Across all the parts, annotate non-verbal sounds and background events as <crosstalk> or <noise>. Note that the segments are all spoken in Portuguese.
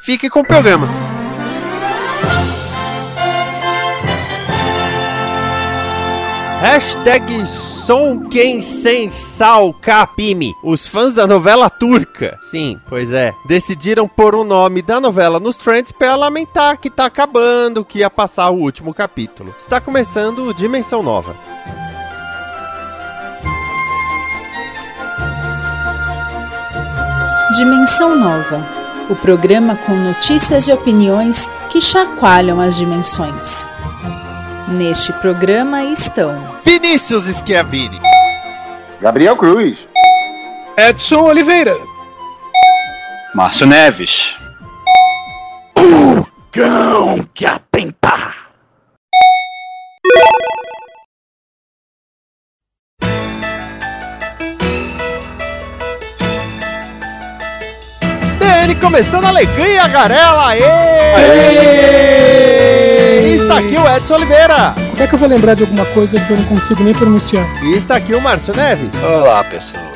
fique com o programa. Hashtag som quem sem sal capime. Os fãs da novela turca, sim, pois é, decidiram pôr o nome da novela nos trends para lamentar que tá acabando, que ia passar o último capítulo. Está começando Dimensão Nova. Dimensão Nova, o programa com notícias e opiniões que chacoalham as dimensões. Neste programa estão Vinícius Schiavini, Gabriel Cruz. Edson Oliveira. Márcio Neves. Cão que atenta! DN começando a alegria, garela! Aê! Aê! Está aqui o Edson Oliveira. Como é que eu vou lembrar de alguma coisa que eu não consigo nem pronunciar? E está aqui o Márcio Neves. Olá, pessoas.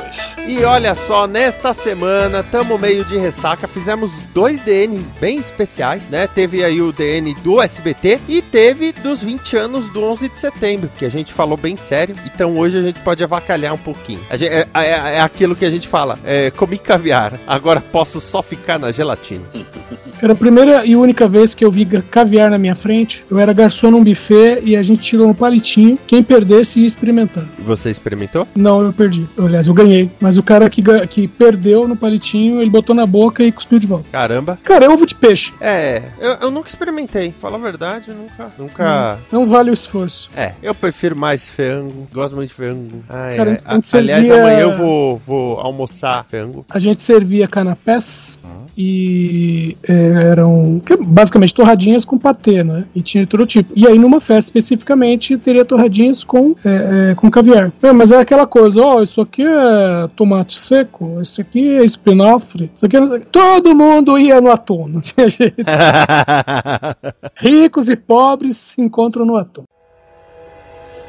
E olha só, nesta semana, tamo meio de ressaca, fizemos dois DNs bem especiais, né? Teve aí o DN do SBT e teve dos 20 anos do 11 de setembro, que a gente falou bem sério, então hoje a gente pode avacalhar um pouquinho. Gente, é, é, é, aquilo que a gente fala, é, comi caviar, agora posso só ficar na gelatina. <laughs> Era a primeira e única vez que eu vi caviar na minha frente. Eu era garçom num buffet e a gente tirou um palitinho. Quem perdesse ia experimentar. Você experimentou? Não, eu perdi. Aliás, eu ganhei. Mas o cara que, que perdeu no palitinho, ele botou na boca e cuspiu de volta. Caramba. Cara, é ovo de peixe. É, eu, eu nunca experimentei. Fala a verdade, nunca. Nunca. Não, não vale o esforço. É, eu prefiro mais frango. Gosto muito de frango. Ai, Cara, ai, a gente aliás, servia- amanhã eu vou, vou almoçar frango. A gente servia canapés e é, eram que, basicamente torradinhas com patê, né? E tinha de todo tipo. E aí numa festa especificamente teria torradinhas com, é, é, com caviar. É, mas é aquela coisa, ó, isso aqui é tomate seco, isso aqui é espinafre, isso aqui é... Todo mundo ia no atum, não tinha jeito. <laughs> Ricos e pobres se encontram no atum.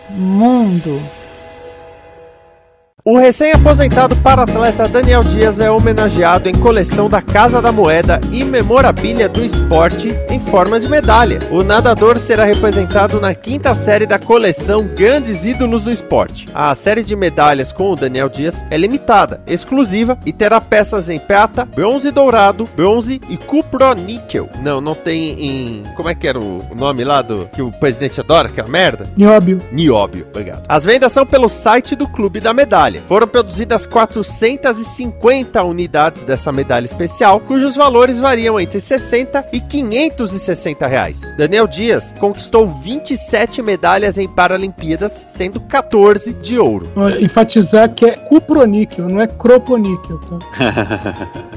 Mundo. O recém-aposentado para-atleta Daniel Dias é homenageado em coleção da Casa da Moeda e memorabilia do esporte em forma de medalha. O nadador será representado na quinta série da coleção Grandes Ídolos do Esporte. A série de medalhas com o Daniel Dias é limitada, exclusiva e terá peças em prata, bronze dourado, bronze e cuproníquel. Não, não tem em... como é que era o nome lá do que o presidente adora, aquela merda? Nióbio. Nióbio, obrigado. As vendas são pelo site do Clube da Medalha. Foram produzidas 450 unidades dessa medalha especial, cujos valores variam entre 60 e 560 reais. Daniel Dias conquistou 27 medalhas em Paralimpíadas, sendo 14 de ouro. Enfatizar que é cuproníquel, não é croponíquel. Tá? <laughs>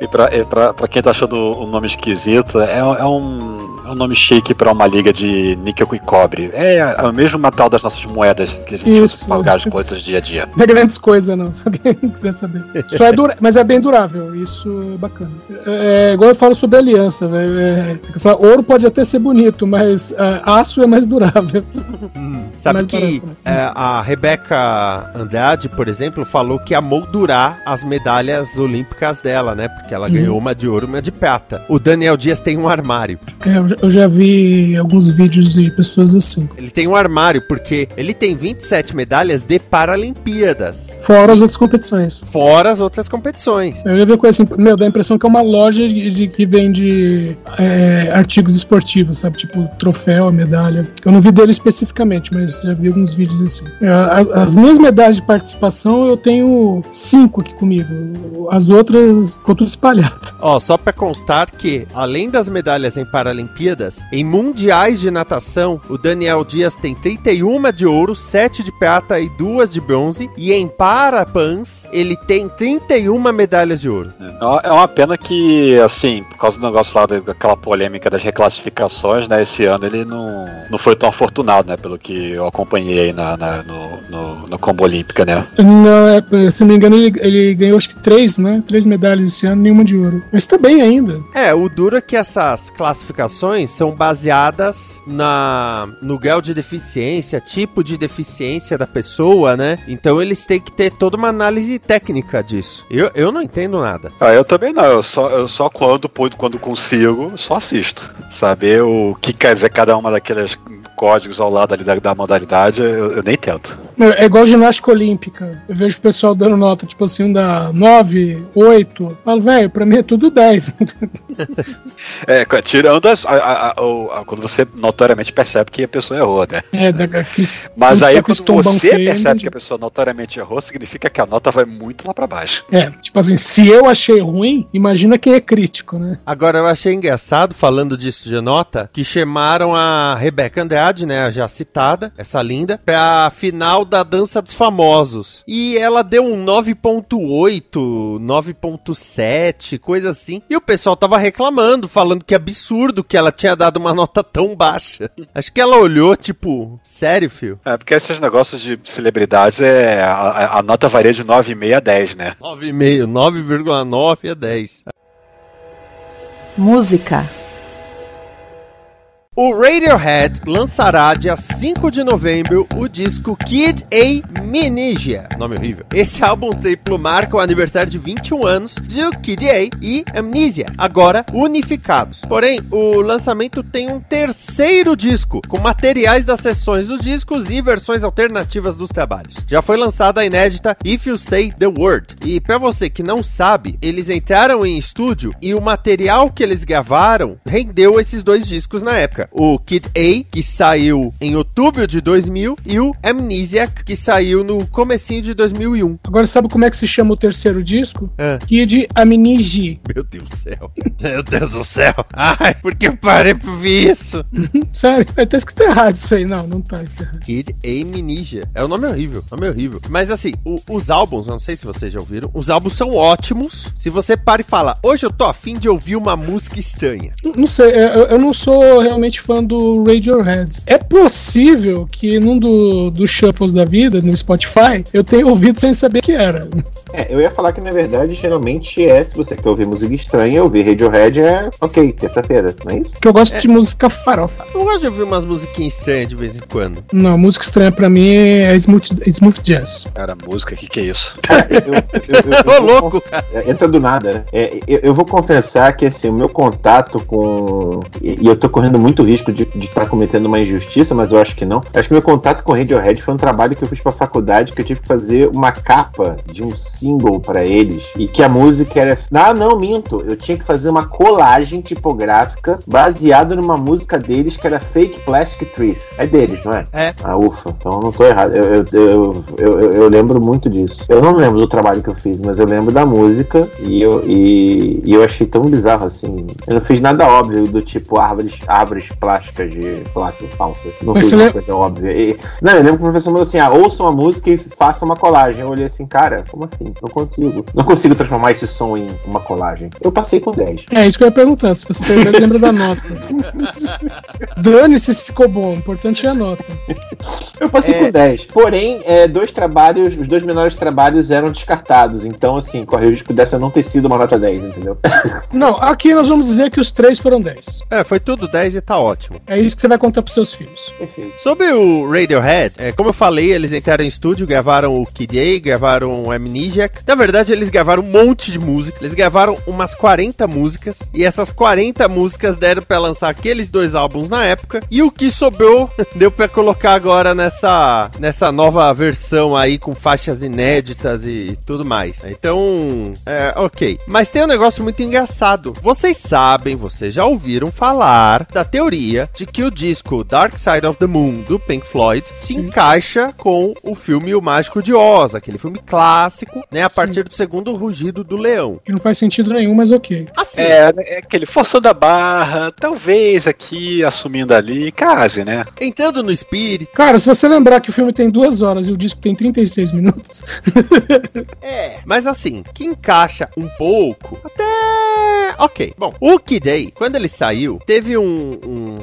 E pra quem tá achando o nome esquisito, é, é um, um nome chique pra uma liga de níquel e cobre. É, é o mesmo metal das nossas moedas que a gente Isso. usa pra pagar as coisas dia a dia. Não é grandes coisas, não, <laughs> se alguém quiser saber. Só é dura, mas é bem durável, isso é bacana. É, é igual eu falo sobre aliança, velho. É, eu falo, ouro pode até ser bonito, mas é, aço é mais durável. Sabe Mais que barato, é, a Rebeca Andrade, por exemplo, falou que ia moldurar as medalhas olímpicas dela, né? Porque ela Uhum. ganhou uma de ouro e uma de prata. O Daniel Dias tem um armário. É, eu, já- eu já vi alguns vídeos de pessoas assim. Ele tem um armário porque ele tem 27 medalhas de Paralimpíadas. Fora as outras competições. Fora as outras competições. Eu já vi coisa assim, meu, dá a impressão que é uma loja de, de- que vende é, artigos esportivos, sabe? Tipo troféu, medalha. Eu não vi dele especificamente, mas já vi alguns vídeos assim. É, As, as minhas medalhas de participação eu tenho cinco aqui comigo. As outras ficou tudo espalhado. Ó, só pra constar que, além das medalhas em Paralimpíadas, Olimpíadas. Em mundiais de natação, o Daniel Dias tem 31 de ouro, 7 de prata e 2 de bronze. E em Parapans, ele tem 31 medalhas de ouro. É uma pena que, assim, por causa do negócio lá daquela polêmica das reclassificações, né? Esse ano ele não, não foi tão afortunado, né? Pelo que eu acompanhei aí na, na- no, no, no Combo Olímpica, né? Não, é, se não me engano, ele, ele ganhou acho que três, né? Três medalhas esse ano, nenhuma de ouro. Mas tá bem ainda. É, o duro é que essas classificações são baseadas na no grau de deficiência, tipo de deficiência da pessoa, né? Então eles têm que ter toda uma análise técnica disso. Eu, eu não entendo nada. Ah, eu também não, eu só, eu só quando pude, quando consigo, só assisto. Saber o que quer dizer cada uma daqueles códigos ao lado ali da, da modalidade, eu, eu nem tento. É igual ginástica olímpica. Eu vejo o pessoal dando nota, tipo assim, da 9, 8. Eu Falo, velho, pra mim é tudo 10. <laughs> É, tirando as, a- a- a- quando você notoriamente percebe que a pessoa errou, né? é, daqueles. Mas aí aqueles quando você feio, percebe entendi. que a pessoa notoriamente errou, significa que a nota vai muito lá pra baixo. É, tipo assim, se eu achei ruim, imagina quem é crítico, né? Agora eu achei engraçado, falando disso de nota, que chamaram a Rebeca Andrade, né, a já citada, essa linda, pra final da Dança dos Famosos. E ela deu um 9.8, 9.7, coisa assim. E o pessoal tava reclamando, falando que absurdo que ela tinha dado uma nota tão baixa. Acho que ela olhou, tipo, sério, fio? É, porque esses negócios de celebridades, é, a, a- a nota varia de 9,5 a 10, né? 9,5, 9,9 a 10. Música. O Radiohead lançará dia 5 de novembro o disco Kid A Amnesia. Nome horrível. Esse álbum triplo marca o aniversário de 21 anos de Kid A e Amnesia, agora unificados. Porém, o lançamento tem um terceiro disco, com materiais das sessões dos discos e versões alternativas dos trabalhos. Já foi lançada a inédita If You Say The Word. E pra você que não sabe, eles entraram em estúdio e o material que eles gravaram rendeu esses dois discos na época. O Kid A, que saiu em outubro de 2000, e o Amnesiac, que saiu no comecinho de 2001. Agora sabe como é que se chama o terceiro disco? É. Kid Amnigi. Meu Deus do céu. Meu Deus do céu. Ai, por que eu parei pra ouvir isso? Sério, tá escrito errado isso aí. Não, não tá escrito errado. Kid Amnesia. É um nome horrível, nome horrível. Mas assim, o- os álbuns, eu não sei se vocês já ouviram, os álbuns são ótimos. Se você para e fala, hoje eu tô afim de ouvir uma música estranha. Não sei, é, eu, eu não sou realmente fã do Radiohead. É possível que num do, dos shuffles da vida, no Spotify, eu tenha ouvido sem saber que era. É, eu ia falar que na verdade geralmente é se você quer ouvir música estranha, ouvir Radiohead é ok, terça-feira, não é isso? Porque eu gosto de música farofa. Eu gosto de ouvir umas musiquinhas estranhas de vez em quando. Não, música estranha pra mim é smooth, é smooth jazz. Cara, música, o que, que é isso? <laughs> Eu- eu- eu- eu Ô, louco! É, Entra do nada, né? É, eu, eu vou confessar que assim, o meu contato com. E, e eu tô correndo muito risco de estar cometendo uma injustiça, mas eu acho que não. Acho que meu contato com Radiohead foi um trabalho que eu fiz pra faculdade, que eu tive que fazer uma capa de um single pra eles. E que a música era. Ah, não, minto. Eu tinha que fazer uma colagem tipográfica baseada numa música deles que era Fake Plastic Trees. É deles, não é? É. Ah, ufa. Então eu não tô errado. Eu, eu, eu, eu, lembro muito disso. Eu não lembro do trabalho que eu fiz, mas eu lembro da música e eu, e, e eu achei tão bizarro assim. Eu não fiz nada óbvio do tipo árvores, árvores plásticas de placa falsa. Não Mas você uma coisa óbvia. E- não, eu lembro que o professor falou assim: ah, ouçam a música e façam uma colagem. Eu olhei assim, cara, como assim? Não consigo. Não consigo transformar esse som em uma colagem. Eu passei com 10. É isso que eu ia perguntar. Se você perguntar, lembra da nota. <laughs> Dane-se se ficou bom. O importante é a nota. Eu passei É. com 10. Porém, é, dois trabalhos, os dois menores trabalhos eram descartados. Então, assim, corre o risco dessa não ter sido uma nota 10, entendeu? Não, aqui nós vamos dizer que os três foram 10. É, foi tudo 10 e tá ótimo. É isso que você vai contar pros seus filhos. Perfeito. Sobre o Radiohead, é, como eu falei, eles entraram em estúdio, gravaram o Kid A, gravaram o Amnesiac. Na verdade, eles gravaram um monte de música. Eles gravaram umas 40 músicas. E essas 40 músicas deram pra lançar aqueles dois álbuns na época. E o que sobrou <laughs> deu pra colocar agora nessa, nessa nova versão aí com faixas inéditas e tudo mais. Então, é, ok. Mas tem um negócio muito engraçado. Vocês sabem, vocês já ouviram falar da teoria de que o disco Dark Side of the Moon do Pink Floyd se encaixa com o filme O Mágico de Oz, aquele filme clássico, né? A partir do segundo rugido do leão. Que não faz sentido nenhum, mas ok. Assim, É, é aquele forçando a barra, talvez aqui, assumindo ali, case, né? entrando no espírito. Cara, se você lembrar que o filme tem duas horas e o disco tem 36 minutos, <laughs> É. Mas assim, que encaixa um pouco, até. Ok. Bom, o Kid Day, quando ele saiu, teve um, um,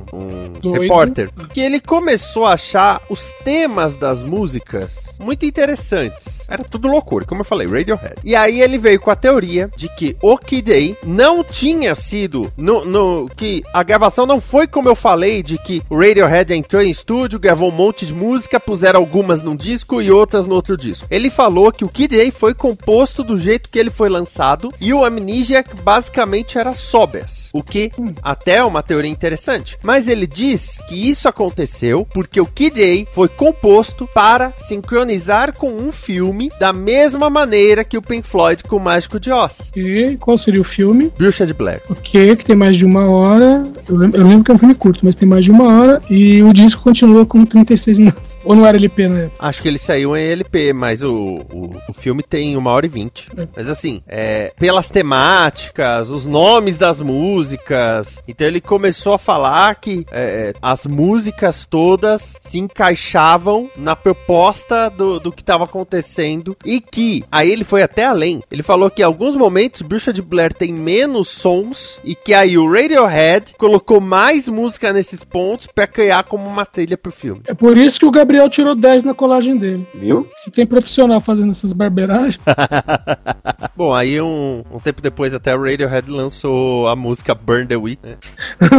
um repórter que ele começou a achar os temas das músicas muito interessantes. Era tudo loucura, como eu falei, Radiohead. E aí ele veio com a teoria de que o Kid Day não tinha sido. No, no, que a gravação não foi como eu falei, de que o Radiohead entrou em estúdio, gravou um monte de música, puseram algumas num disco e outras no outro disco. Ele falou que o Kid Day foi composto do jeito que ele foi lançado e o Amnesiac basicamente era sobras, o que até é uma teoria interessante. Mas ele diz que isso aconteceu porque o Kid Day foi composto para sincronizar com um filme da mesma maneira que o Pink Floyd com o Mágico de Oz. e qual seria o filme? Bruxa de Blair. Ok, que tem mais de uma hora. Eu lembro, eu lembro que é um filme curto, mas tem mais de uma hora. E o disco continua com 36 <laughs> minutos. Ou não era LP na época? Acho que ele saiu em LP, mas o, o, o filme tem uma hora e vinte. É. Mas assim, é, pelas temáticas, os nomes das músicas. Então ele começou a falar que é, as músicas todas se encaixavam na proposta do, do que estava acontecendo. E que, aí ele foi até além. Ele falou que em alguns momentos Bruxa de Blair tem menos sons. E que aí o Radiohead colocou mais música nesses pontos pra criar como uma trilha pro filme. É por isso que o Gabriel tirou 10 na colagem dele. Viu? Se tem profissional fazendo essas barbeiragens, <laughs> Bom, aí um, um tempo depois até o Radiohead lançou a música Burn the Wheat, né?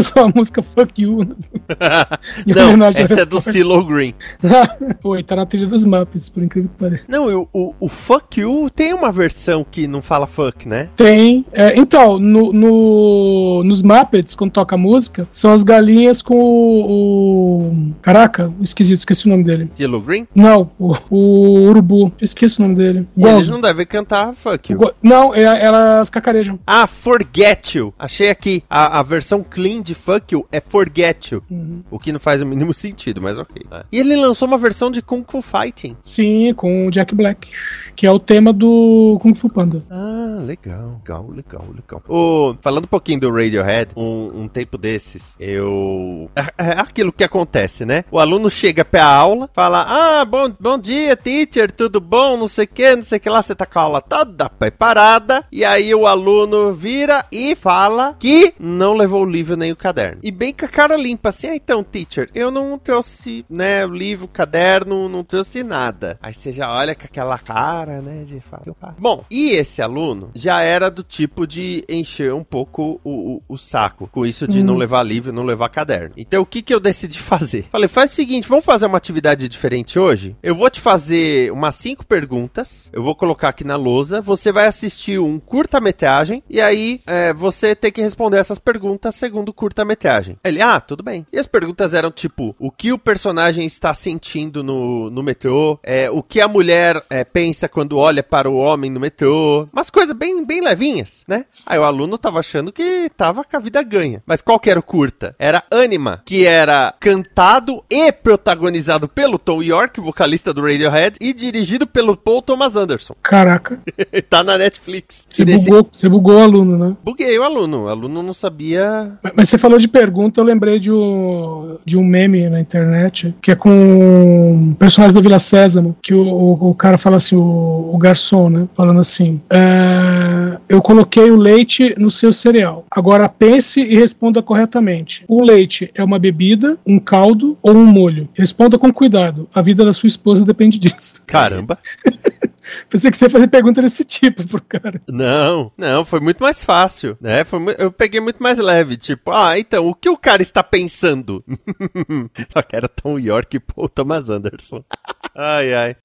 só a música Fuck You. <laughs> Em Não, essa é do. CeeLo Green. <laughs> Oi, tá na trilha dos Muppets, por incrível que pareça. Não, o, o, o Fuck You tem uma versão que não fala fuck, né? Tem. é, então, no, no- nos Muppets, quando toca a música, são as galinhas com o. o- caraca, o esquisito, esqueci o nome dele. CeeLo Green? Não, o, o urubu. Esqueci o nome dele. Eles não devem cantar fuck you. Go- Não, é- elas cacarejam. Ah, Forget You. Achei aqui. A, a versão clean de Fuck You é Forget You. Uhum. O que não faz o mínimo sentido, mas ok. E ele lançou uma versão de Kung Fu Fighting. Sim, com o Jack Black, que é o tema do Kung Fu Panda. Ah, legal, legal, legal, legal. Ô, falando um pouquinho do Radiohead, um, um tempo desses, eu. É, é aquilo que acontece, né? O aluno chega pra aula, fala: Ah, bom, bom dia, teacher, tudo bom? Não sei o que, não sei o que lá. Você tá com a aula toda preparada. E aí o aluno vira e fala que não levou o livro nem o caderno. E bem com a cara limpa, assim: Ah, então, teacher, eu não trouxe, né, livro, caderno, não trouxe nada. Aí você já olha com aquela cara, né, de falar. Bom, e esse aluno já era do tipo de encher um pouco o, o, o saco com isso de não levar livro, não levar caderno. Então o que que eu decidi fazer? Falei, faz o seguinte, vamos fazer uma atividade diferente hoje? Eu vou te fazer umas cinco perguntas, eu vou colocar aqui na lousa, você vai assistir um curta-metragem e aí é, você tem que responder essas perguntas segundo o curta-metragem. Ele, ah, tudo bem. E as perguntas eram tipo, o que o personagem está sentindo no, no metrô, é, o que a mulher é, pensa quando olha para o homem no metrô, umas coisas bem, bem levinhas, né? Aí o aluno tava achando que tava com a vida ganha. Mas qual que era o curta? Era Anima, que era cantado e protagonizado pelo Tom York, vocalista do Radiohead, e dirigido pelo Paul Thomas Anderson. Caraca, <laughs> tá na Netflix. você nesse- bugou, você bugou o aluno, né? Buguei o aluno. O aluno não sabia. Mas- Mas você falou de pergunta, eu lembrei de um, de um meme na internet, que é com personagens da Vila Sésamo, que o, o, o cara fala assim, o, o garçom, né? Falando assim: "É, Eu coloquei o leite no seu cereal. Agora pense e responda corretamente. O leite é uma bebida, um caldo ou um molho? Responda com cuidado. A vida da sua esposa depende disso. Caramba. <laughs> Pensei que você ia fazer pergunta desse tipo pro cara. Não, não, foi muito mais fácil, né? Foi eu peguei muito mais leve, tipo, ah, então, o que o cara está pensando? <laughs> Só que era Tom York e Paul Thomas Anderson. <laughs> ai, ai.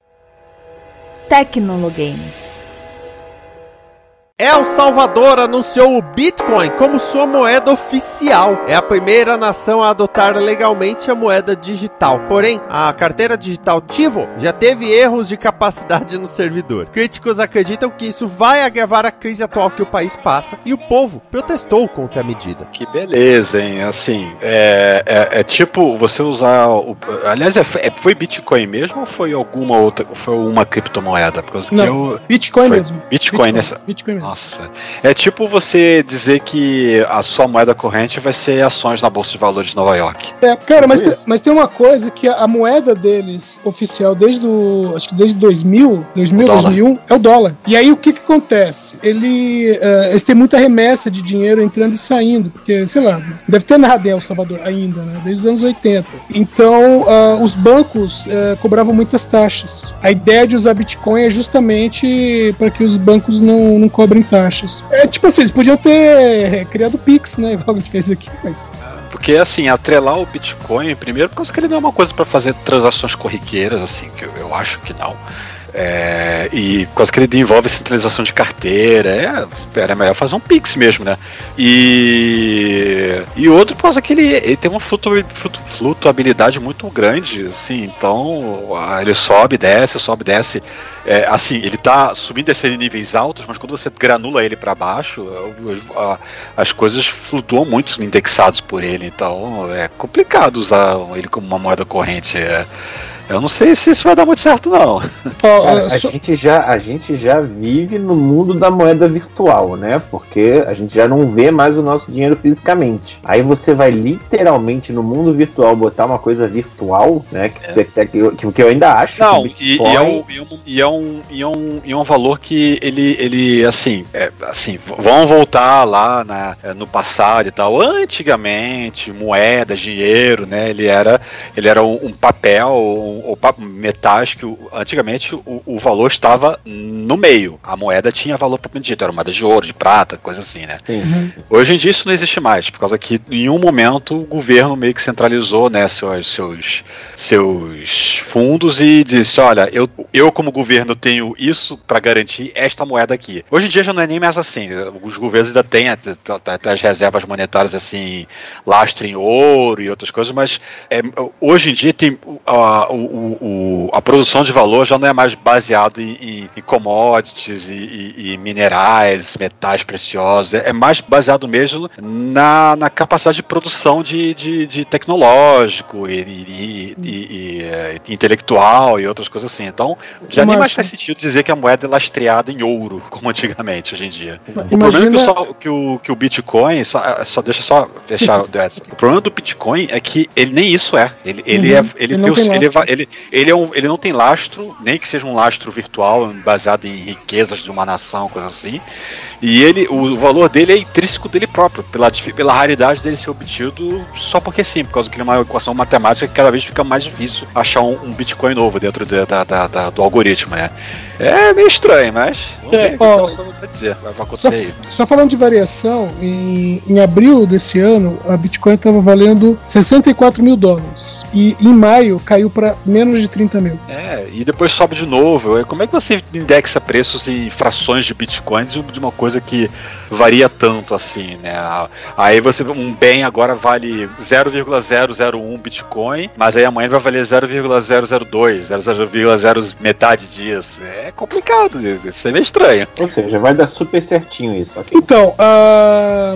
Tecnologames. El Salvador anunciou o Bitcoin como sua moeda oficial. É a primeira nação a adotar legalmente a moeda digital. Porém, a carteira digital Tivo já teve erros de capacidade no servidor. Críticos acreditam que isso vai agravar a crise atual que o país passa e o povo protestou contra a medida. Que beleza, hein? Assim, é, é, é tipo você usar. O, aliás, é, é, foi Bitcoin mesmo ou foi alguma outra. Foi uma criptomoeda? Porque Não, eu, Bitcoin mesmo. Bitcoin nessa. Bitcoin mesmo. Nossa, sério. é tipo você dizer que a sua moeda corrente vai ser ações na Bolsa de Valores de Nova York. É, cara, mas, Isso. tem, mas tem uma coisa que a, a moeda deles oficial desde o, acho que desde 2000, 2000, O dólar. 2001 é o dólar. E aí o que que acontece? Ele, eh, eles têm muita remessa de dinheiro entrando e saindo, porque sei lá, deve ter nada em El Salvador ainda, né? Desde os anos 80. Então ah, os bancos eh, cobravam muitas taxas. A ideia de usar Bitcoin é justamente para que os bancos não, não cobrem taxas. É tipo assim, eles podiam ter criado o Pix, né? Igual a gente fez aqui, mas Porque, assim, atrelar o Bitcoin, primeiro, porque ele não é uma coisa para fazer transações corriqueiras, assim, que eu, eu acho que não. É, e por causa que ele envolve centralização de carteira, é, era melhor fazer um Pix mesmo, né? E, e outro por causa que ele, ele tem uma flutu- flutu- flutuabilidade muito grande, assim, então ah, ele sobe, desce, sobe, desce. É, assim, ele tá subindo e descendo em níveis altos, mas quando você granula ele para baixo, as coisas flutuam muito indexados por ele, então é complicado usar ele como uma moeda corrente. é. Eu não sei se isso vai dar muito certo, não. Cara, ah, a, gente já, a gente já vive no mundo da moeda virtual, né? Porque a gente já não vê mais o nosso dinheiro fisicamente. Aí você vai literalmente no mundo virtual botar uma coisa virtual, né? Que, que, que, que- que eu ainda acho Não, e, e é Bitcoin- um, e, é um, e, é um, e, é um, e é um valor que ele, ele assim, é, assim, vão voltar lá na, é, no passado e tal. Antigamente, moeda, dinheiro, né? Ele era, ele era um, um papel, um, pa- metais que o- antigamente o, o valor estava no meio. A moeda tinha valor propriamente dito, era moeda de ouro, de prata, coisa assim, né? Sim. Hoje em dia isso não existe mais, por causa que em um momento o governo meio que centralizou né, seus, seus, seus fundos e disse: olha, eu, eu como governo tenho isso para garantir esta moeda aqui. Hoje em dia já não é nem mais assim. Os governos ainda têm até, até as reservas monetárias assim, lastro em ouro e outras coisas, mas é, hoje em dia tem a, o- o- a produção de valor já não é mais baseado em, em- em commodities e, minerais, metais preciosos. É, é mais baseado mesmo na, na capacidade de produção de, de, de tecnológico e, e- e- é, intelectual e outras coisas assim. Então, já nem mais faz sentido dizer que a moeda é lastreada em ouro, <laughs> como antigamente, hoje em dia. O Imagina- problema é que, o, só- que o, que o Bitcoin, só, só deixa só fechar sim, sim. o Edson. O problema do Bitcoin é que ele nem isso é. Ele, ele Uhum. é. Ele, Ele tem o- ele, ele, ele, é um, ele não tem lastro, nem que seja um lastro virtual baseado em riquezas de uma nação, coisa assim. E ele, o valor dele é intrínseco dele próprio, pela, pela raridade dele ser obtido só porque sim, por causa que ele é uma equação matemática que cada vez fica mais difícil achar um, um Bitcoin novo dentro da- da- da- da- do algoritmo, né? É meio estranho, mas É, o ó, o vai dizer, vai acontecer aí. Só falando de variação, em, em abril desse ano, a Bitcoin estava valendo 64 mil dólares. E em maio caiu para menos de 30 mil. É, e depois sobe de novo. É, Como é que você indexa preços em frações de Bitcoin de uma coisa que varia tanto assim, né? Aí você um bem agora vale 0,001 Bitcoin, mas aí amanhã vai valer 0,002, 0,0 metade disso. É complicado, isso é meio estranho. Ou seja, vai dar super certinho isso. Então, ah,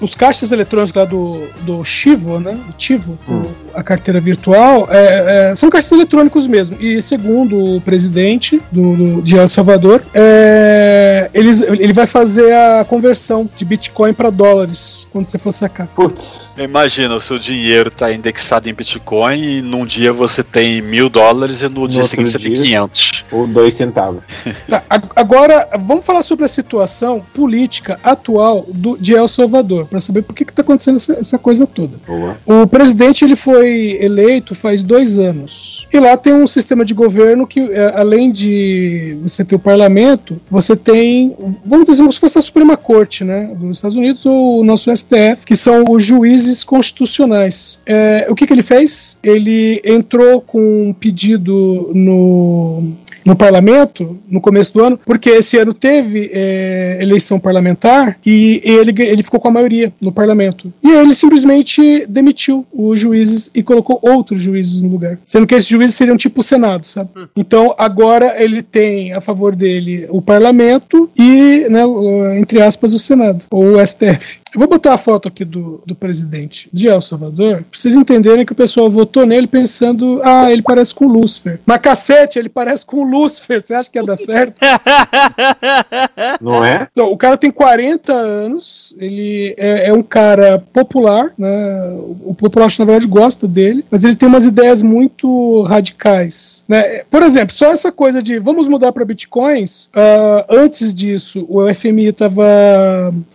os caixas eletrônicos lá do, do Chivo, né? Tivo, Hum. a carteira virtual, é, é, são caixas eletrônicos mesmo. E segundo o presidente do, do- de El Salvador, é, eles, ele vai fazer a conversão de Bitcoin para dólares quando você for sacar. Putz, Imagina, o seu dinheiro está indexado em Bitcoin e num dia você tem mil dólares e no, dia outro seguinte você tem dia- 500. ou dois centavos. <laughs> Tá, agora, vamos falar sobre a situação política atual do, de El Salvador, para saber por que está acontecendo essa, essa coisa toda. Boa. O presidente ele foi eleito faz dois anos. E lá tem um sistema de governo que, é, além de você ter o parlamento, você tem, vamos dizer como se fosse a Suprema Corte né, dos Estados Unidos ou o nosso STF, que são os juízes constitucionais. É, o que, que ele fez? Ele entrou com um pedido no no parlamento no começo do ano, porque esse ano teve é, eleição parlamentar e ele, ele ficou com a maioria no parlamento. E ele simplesmente demitiu os juízes e colocou outros juízes no lugar. Sendo que esses juízes seriam tipo o Senado, sabe? Então agora ele tem a favor dele o parlamento e, né, entre aspas, o Senado, ou o STF. Eu vou botar a foto aqui do, do presidente de El Salvador, pra vocês entenderem que o pessoal votou nele pensando, ah, ele parece com o Lúcifer. Mas cacete, ele parece com o Lúcifer, você acha que ia dar certo? <laughs> Não é? Não, o cara tem 40 anos, ele é, é um cara popular, né? O popular, na verdade, gosta dele, mas ele tem umas ideias muito radicais. Né? Por exemplo, só essa coisa de vamos mudar para bitcoins, uh, antes disso, o FMI estava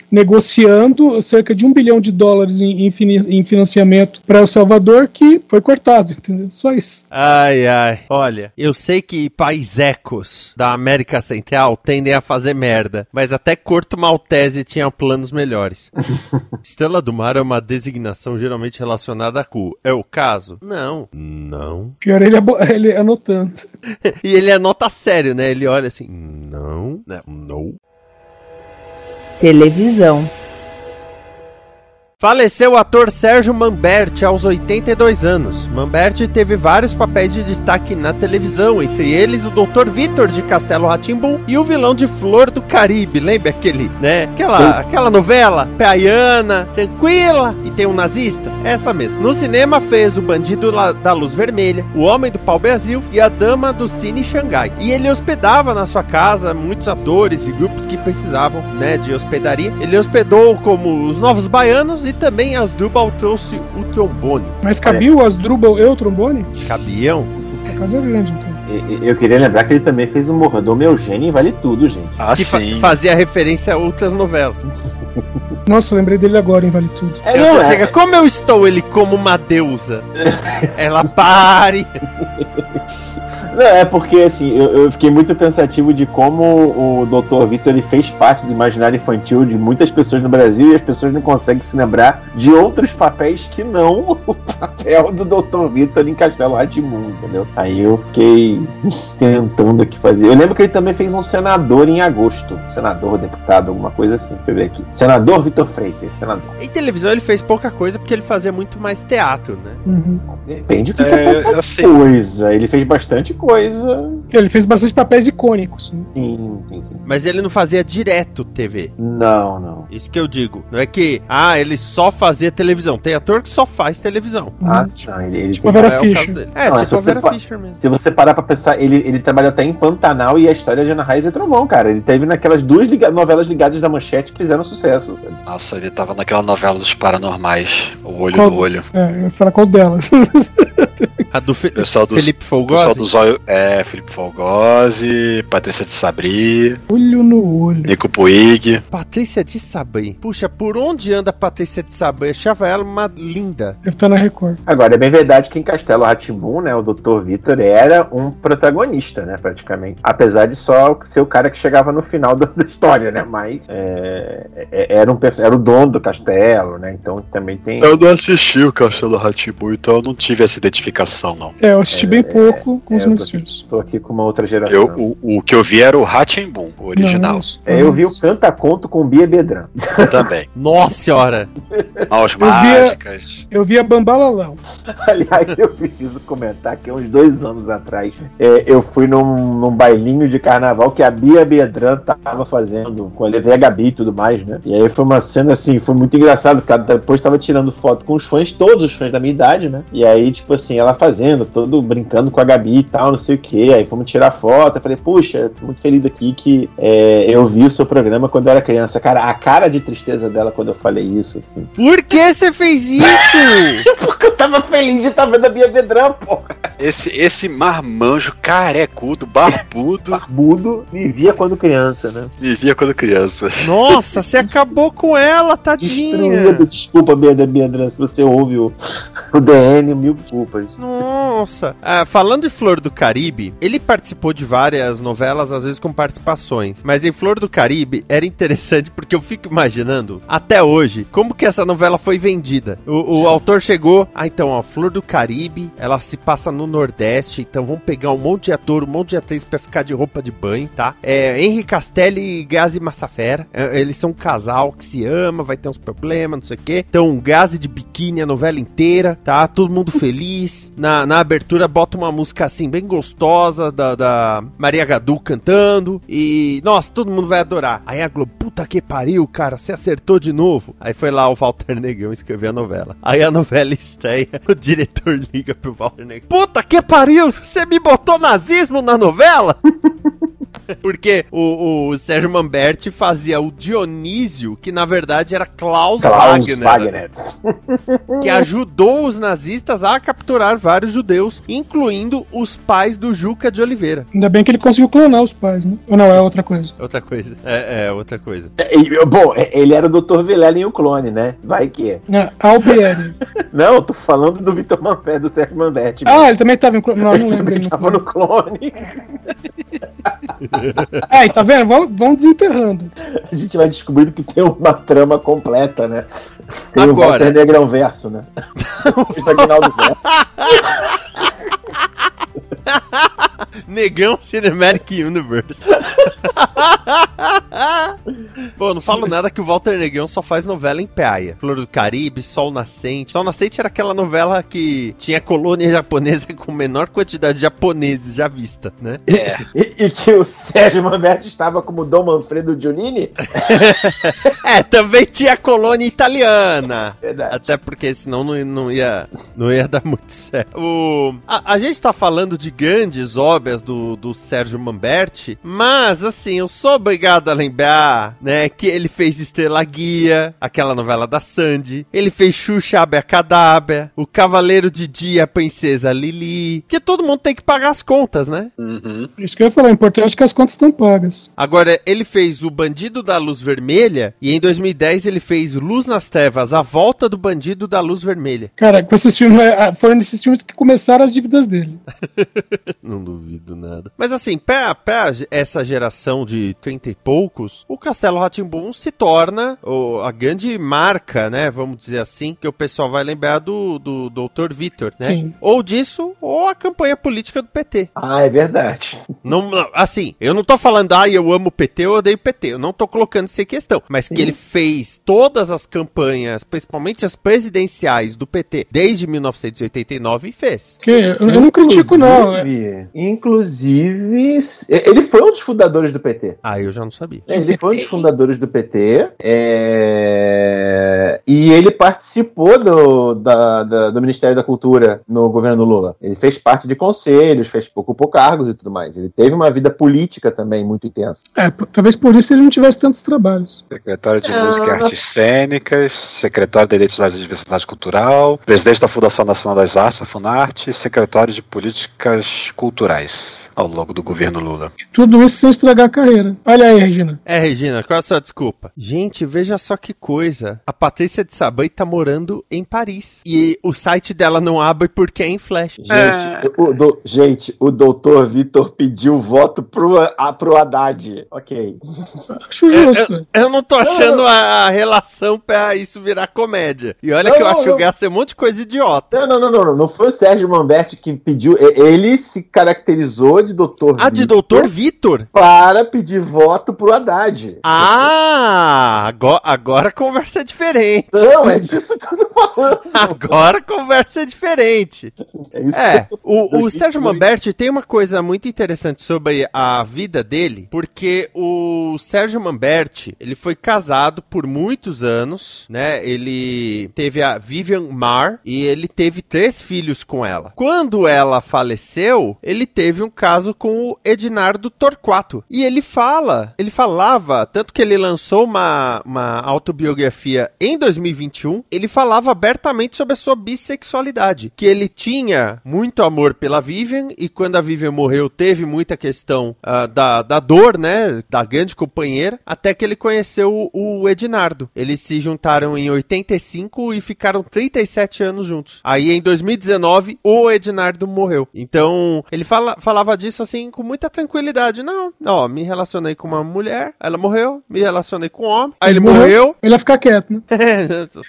negociando cerca de um bilhão de dólares em, em, em financiamento para El Salvador, que foi cortado, entendeu? Só isso. Ai, ai. Olha, eu sei que paisecos da América Central tendem a fazer merda, mas até Corto Maltese tinha planos melhores. <laughs> Estrela do Mar é uma designação geralmente relacionada a cu. É o caso? Não. Não. Pior ele, <laughs> ele anotando. <laughs> e ele anota sério, né? Ele olha assim, não, né? Não. Televisão. Faleceu o ator Sérgio Mamberti aos 82 anos. Mamberti teve vários papéis de destaque na televisão, entre eles o Dr. Vitor de Castelo Ratimbum e o vilão de Flor do Caribe. Lembra aquele, né? Aquela, aquela novela, Peaiana, tranquila e tem um nazista? Essa mesmo. No cinema fez o Bandido da Luz Vermelha, o Homem do Pau Brasil e a Dama do Cine Xangai. E ele hospedava na sua casa muitos atores e grupos que precisavam, né, de hospedaria. Ele hospedou como os Novos Baianos e também Asdrubal trouxe o trombone. Mas cabia o Asdrubal e o trombone? Cabiam. A casa é grande, então. Eu queria lembrar que ele também fez o Mordomo Eugênio em Vale Tudo, gente. Ah, que fa fazia referência a outras novelas. <laughs> Nossa, lembrei dele agora em Vale Tudo. É, não, chega, é. como eu estou ele como uma deusa? <laughs> Ela pare. <laughs> Não, é porque assim, eu, eu, fiquei muito pensativo de como o Dr. Vitor ele fez parte do imaginário infantil de muitas pessoas no Brasil e as pessoas não conseguem se lembrar de outros papéis que não <laughs> o papel do Dr. Vitor em Castelo Ratimundo, entendeu? Aí eu fiquei tentando aqui fazer. Eu lembro que ele também fez um senador em agosto. Senador, deputado, alguma coisa assim. Deixa eu ver aqui. Senador Vitor Freitas, senador. Em televisão ele fez pouca coisa porque ele fazia muito mais teatro, né? Uhum. Depende do que é, é pouca coisa. Ele fez bastante coisa coisa. Ele fez bastante papéis icônicos. Né? Sim, sim, sim. Mas ele não fazia direto TV. Não, não. Isso que eu digo. Não é que, ah, ele só fazia televisão. Tem ator que só faz televisão. Ah, não. Ele, ele tipo a Vera é Fischer. É, não, tipo a Vera Fischer mesmo. Se você parar pra pensar, ele, ele trabalhou até em Pantanal e a história de Ana Raiz e Trovão, cara. Ele teve naquelas duas liga novelas ligadas da Manchete que fizeram sucesso. Sabe? Nossa, ele tava naquela novela dos Paranormais, O Olho qual... do Olho. É, eu ia falar qual delas. <laughs> A do, Fi pessoal dos, Felipe Folgose? Pessoal do Zóio, é, Felipe Folgose, Patrícia de Sabri. Olho no olho. Nico Puig. Patrícia de Sabri. Puxa, por onde anda Patrícia de Sabri? Eu achava ela uma linda. Deve estar na Record. Agora, é bem verdade que em Castelo Ratimbun, né, o Dr. Vitor era um protagonista, né, praticamente. Apesar de só ser o cara que chegava no final <laughs> da, história, né, mas é, é, era, um, era o dono do castelo, né, então também tem... Eu não assisti o Castelo Ratimbun, então eu não tive essa identificação não. É, eu assisti é, bem pouco com os meus filhos. Tô aqui com uma outra geração. Eu, o, o, que eu vi era o Boom, o original. Não, é, eu vi o Canta Conto com Bia Bedran. Também. <laughs> Nossa senhora! Aos eu mágicas. Via, eu vi a Bambalalão. <laughs> Aliás, eu preciso comentar que uns dois anos atrás é, eu fui num, num, bailinho de carnaval que a Bia Bedran tava fazendo, com a levei a Gabi e tudo mais, né? E aí foi uma cena assim, foi muito engraçado, porque depois tava tirando foto com os fãs, todos os fãs da minha idade, né? E aí, tipo assim, ela fazendo, todo brincando com a Gabi e tal, não sei o que. Aí fomos tirar foto. Eu falei, puxa, tô muito feliz aqui que é, eu vi o seu programa quando eu era criança. Cara, a cara de tristeza dela quando eu falei isso, assim. Por que você fez isso? <laughs> Porque eu tava feliz de estar tá vendo a Bia Vedrão, porra. Esse, esse marmanjo carecudo, barbudo. barbudo, me via quando criança, né? Me via quando criança. Nossa, você acabou com ela, tadinha. Destruído. Desculpa, Bia Vedrão, se você ouve o O DN, mil desculpas. Nossa! Ah, falando de Flor do Caribe, ele participou de várias novelas, às vezes com participações. Mas em Flor do Caribe era interessante porque eu fico imaginando, até hoje, como que essa novela foi vendida. O, o autor chegou, ah, então, ó, Flor do Caribe, ela se passa no Nordeste, então vamos pegar um monte de ator, um monte de atriz pra ficar de roupa de banho, tá? É, Henri Castelli e Gazi Massafera, é, eles são um casal que se ama, vai ter uns problemas, não sei o quê. Então, Gazi de biquíni a novela inteira, tá? Todo mundo feliz. Na, na abertura bota uma música assim, bem gostosa, da, da Maria Gadu cantando. E, nossa, todo mundo vai adorar. Aí a Globo, puta que pariu, cara, você acertou de novo. Aí foi lá o Walter Negão escrever a novela. Aí a novela estreia, <laughs> o diretor liga pro Walter Negão. Puta que pariu, você me botou nazismo na novela? <laughs> <laughs> Porque o, o Sérgio Mamberti fazia o Dionísio, que na verdade era Klaus, Klaus Wagner, Wagner. <laughs> que ajudou os nazistas a capturar vários judeus, incluindo os pais do Juca de Oliveira. Ainda bem que ele conseguiu clonar os pais, né? Ou não, é outra coisa. Outra coisa. É, é outra coisa. E, Bom, ele era o Dr. Vilela em o clone, né? Vai que é. É, Albieri. <laughs> Não, eu tô falando do Vitor Manfé, do Sérgio Manbetti. ah, ele também tava em clone. Não, não ele lembro no tava no clone. <laughs> Aí, tá vendo? Vão, vão desenterrando. A gente vai descobrindo que tem uma trama completa, né? Tem o Agora. Walter Negrão verso, né? <laughs> o Aguinaldo verso. <laughs> Negão Cinematic Universe. <laughs> Pô, não falo nada que o Walter Negão só faz novela em praia. Flor do Caribe, Sol Nascente. Sol Nascente era aquela novela que tinha colônia japonesa com menor quantidade de japoneses já vista, né? E, e que o Sérgio Manbetti estava como Dom Manfredo Giannini. <laughs> É, também tinha colônia italiana. Verdade. Até porque senão não, não, ia, não ia dar muito certo. O, a, a gente tá falando de grandes obras do, do Sérgio Mamberti, mas assim, eu sou obrigado a lembrar, né, que ele fez Estrela Guia, aquela novela da Sandy, ele fez Xuxa Abracadabra, O Cavaleiro de Dia, a Princesa Lili, que todo mundo tem que pagar as contas, né? Uhum. Por isso que eu ia falar, o importante é que as contas estão pagas. Agora, ele fez O Bandido da Luz Vermelha e em 2010 ele fez Luz nas Trevas, A Volta do Bandido da Luz Vermelha. Cara, com esses filmes, é, foram nesses filmes que começaram as dívidas dele. <laughs> Não duvido nada. Mas assim, pra, pra essa geração de 30 e poucos, o Castelo Ratimbum se torna o- a grande marca, né? Vamos dizer assim, que o pessoal vai lembrar do, do Dr. Vitor, né? Sim. Ou disso, ou a campanha política do PT. Ah, é verdade. Não, assim, eu não tô falando, ah, eu amo o PT, eu odeio o PT. Eu não tô colocando isso em questão. Mas que ele fez todas as campanhas, principalmente as presidenciais do PT, desde 1989, fez. Que eu, eu não critico, não. é- Inclusive- Inclusive, ele foi um dos fundadores do PT. Ah, eu já não sabia. Ele foi um dos fundadores do PT. é, E ele participou do, da- da- do Ministério da Cultura no governo Lula. Ele fez parte de conselhos, fez, ocupou cargos e tudo mais. Ele teve uma vida política também muito intensa. É, talvez por isso ele não tivesse tantos trabalhos. Secretário de Música e Artes Cênicas, secretário de Direitos e Diversidade Cultural, presidente da Fundação Nacional das Artes, a Funarte, secretário de Políticas Culturais ao longo do governo Lula. Tudo isso sem estragar a carreira. Olha aí, Regina. É, Regina, qual é a sua desculpa? Gente, veja só que coisa. A Patrícia de Sabay tá morando em Paris. E o site dela não abre porque é em flash. Gente, o, do- gente, o doutor Vitor pediu voto pro, a, pro Haddad. Ok. Acho justo. Eu não tô achando a, a relação pra isso virar comédia. E olha Não, que eu não, acho não. que ia ser um monte de coisa idiota. Não, não, não, não, não. Não foi o Sérgio Manberti que pediu. e- Ele se caracterizou de doutor Ah, de Vitor Doutor Vitor? para pedir voto pro Haddad. Ah, agora, agora a conversa é diferente. Não, é disso que eu tô falando. <laughs> Agora a conversa é diferente. É isso É, o, o 2018. Sérgio Mamberti tem uma coisa muito interessante sobre a vida dele, porque o Sérgio Mamberti, ele foi casado por muitos anos, né? Ele teve a Vivian Marr e ele teve três filhos com ela. Quando ela faleceu, ele teve um caso com o Ednardo Torquato. E ele fala, ele falava, tanto que ele lançou uma, uma autobiografia em 2021, ele falava abertamente sobre a sua bissexualidade, que ele tinha muito amor pela Vivian e quando a Vivian morreu teve muita questão ah, da, da dor, né, da grande companheira, até que ele conheceu o, o Ednardo. Eles se juntaram em 85 e ficaram 37 anos juntos. Aí em 2019 o Ednardo morreu. Então ele fala, falava disso assim com muita tranquilidade. Não, ó, me relacionei com uma mulher, ela morreu, me relacionei com um homem, aí ele, morreu. Ele ia ficar quieto, né? <laughs>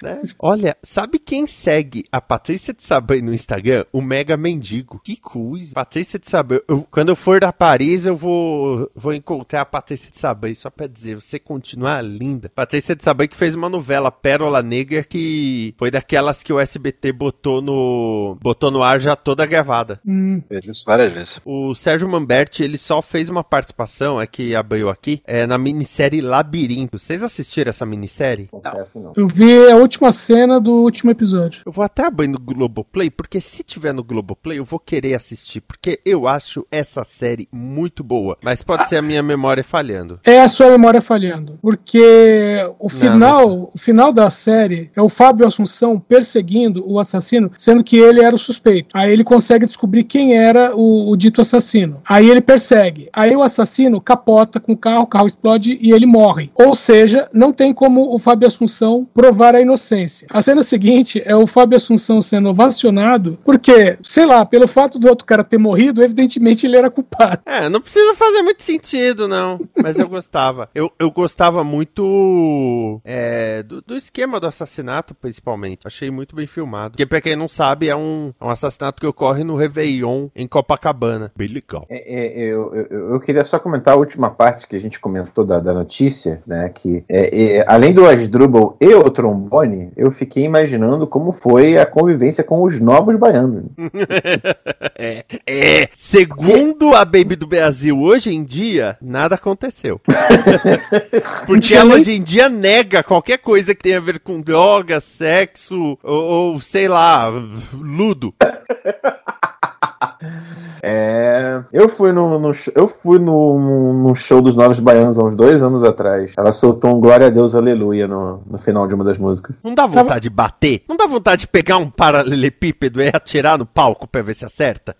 Né? Olha, sabe quem segue a Patrícia de Sabay no Instagram? O Mega Mendigo. Que coisa. Patrícia de Sabay. Eu- quando eu for da Paris, eu vou, vou encontrar a Patrícia de Sabay, só pra dizer, você continua linda. Patrícia de Sabay que fez uma novela, Pérola Negra, que foi daquelas que o SBT botou no, botou no ar já toda gravada. Hum, Fez isso várias vezes. O Sérgio Mamberti, ele só fez uma participação, é que abriu aqui, é na minissérie Labirinto. Vocês assistiram essa minissérie? Confesso não. eu vi a última cena do último episódio. Eu vou até abrir no Globoplay, porque se tiver no Globoplay, eu vou querer assistir, porque eu acho essa série muito boa. Mas pode ser a minha memória falhando. É a sua memória falhando. Porque o final, o final da série é o Fábio Assunção perseguindo o assassino, sendo que ele era o suspeito. Aí ele consegue descobrir quem era o, o dito assassino. Aí ele persegue. Aí o assassino capota com o carro, o carro explode e ele morre. Ou seja, não tem como o Fábio Assunção provar a inocência. A cena seguinte é o Fábio Assunção sendo ovacionado, porque, sei lá, pelo fato do outro cara ter morrido, evidentemente ele era culpado. É, não precisa fazer muito sentido, não. Mas eu gostava. Eu, eu gostava muito é, do, do esquema do assassinato, principalmente. Achei muito bem filmado. Porque, pra quem não sabe, é um, é um assassinato que ocorre no Réveillon, em Copacabana. Bem legal. É, é, eu, eu, eu queria só comentar a última parte que a gente comentou da, da notícia, né? Que é, é, além do Asdrubal e o trombone, eu fiquei imaginando como foi a convivência com os novos baianos. <laughs> É, é, segundo a Baby do Brasil, hoje em dia, nada aconteceu. <laughs> Porque ela hoje em dia nega qualquer coisa que tenha a ver com droga, sexo ou, ou, sei lá, ludo. <laughs> <laughs> É, eu fui no, no eu fui no, no show dos Novos Baianos há uns dois anos atrás. Ela soltou um Glória a Deus, Aleluia no, no final de uma das músicas. Não dá vontade de bater? Não dá vontade de pegar um paralelepípedo e atirar no palco pra ver se acerta?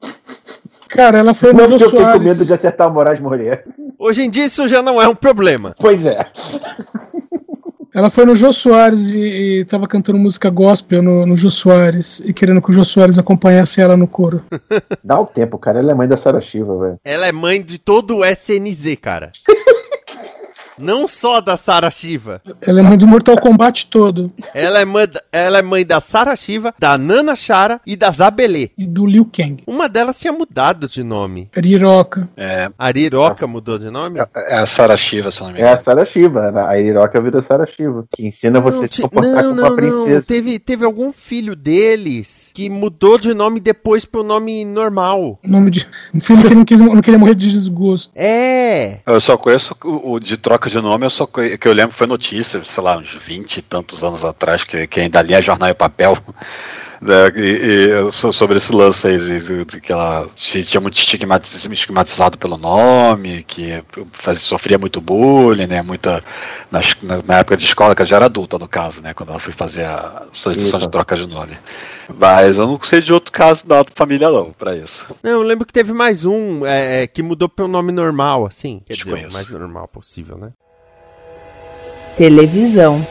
Cara, ela foi Não no porque Jô eu fiquei com Soares. medo de acertar o Moraes Moreira. Hoje em dia isso já não é um problema. Pois é. Ela foi no Jô Soares e, e tava cantando música gospel no, no Jô Soares e querendo que o Jô Soares acompanhasse ela no coro. Dá um tempo, cara. Ela é mãe da Sara Shiva, velho. Ela é mãe de todo o SNZ, cara. <laughs> Não só da Sarah Shiva. Ela é mãe do Mortal Kombat todo Ela é mãe, da- ela é mãe da Sarah Shiva, da Nana Chara e da Zabelê. e do Liu Kang. Uma delas tinha mudado de nome. Riroca. É, A Ariroca mudou de nome? é a Sarah Shiva, se eu não me É a. Sara Shiva. A Iroca vira Sara Shiva. Que ensina você a se comportar não, como não, uma princesa. não. Teve, teve algum filho deles que mudou de nome depois pro nome normal. Nome de. Um filho que não, quis, não queria morrer de desgosto. É. Eu só conheço o, o de troca de nome, eu só que eu lembro foi notícia, sei lá, uns 20 e tantos anos atrás, que, que ainda lia jornal e papel. Né, e, e so- sobre esse lance aí, de, de- de que ela se tinha muito estigmatiz- estigmatizado pelo nome, que fazia, sofria muito bullying, né? Muita. nas- na, na época de escola, que ela já era adulta, no caso, né? Quando ela foi fazer a solicitação Isso. de troca de nome. Mas eu não sei de outro caso da família, não, pra isso. Não, eu lembro que teve mais um é, é, que mudou pro nome normal, assim. Quer dizer, o Desconheço. mais normal possível, né? Televisão.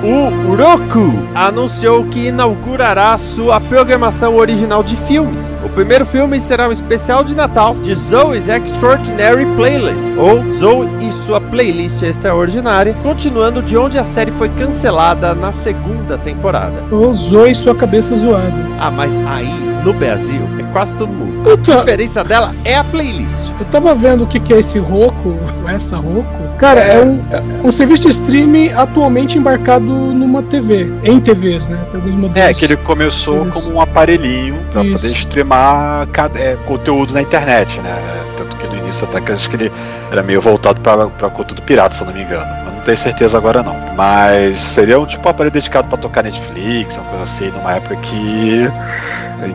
O Roku anunciou que inaugurará sua programação original de filmes. O primeiro filme será um especial de Natal de Zoe's Extraordinary Playlist, ou Zoe e sua playlist extraordinária, continuando de onde a série foi cancelada na segunda temporada. Ou Zoe sua cabeça zoada. Ah, mas aí, no Brasil, é quase todo mundo. A Então, diferença dela é a playlist. eu tava vendo o que, que é esse Roku, ou essa Roku. Cara, é um, é um serviço de streaming atualmente embarcado numa TV, em TVs, né? Tem alguns modelos. É, que ele começou isso. como um aparelhinho pra Isso. poder streamar é, conteúdo na internet, né? Tanto que no início até que acho que ele era meio voltado pra, pra conteúdo pirata, se eu não me engano. Eu não tenho certeza agora não. Mas seria um tipo um aparelho dedicado pra tocar Netflix, uma coisa assim, numa época que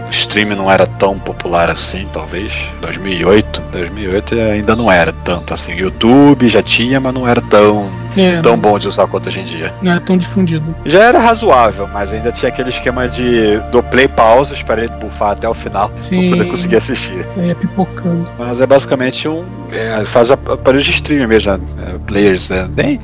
O streaming não era tão popular assim, talvez. 2008. 2008 ainda não era tanto assim. YouTube já tinha, mas não era tão, É, tão não, bom de usar quanto hoje em dia. não era tão difundido. Já era razoável, mas ainda tinha aquele esquema de do play pause, espera ele bufar até o final Sim. pra poder conseguir assistir. É, pipocando. Mas é basicamente um. É, faz a- aparelho de streaming mesmo, né? É, players, né? Nem.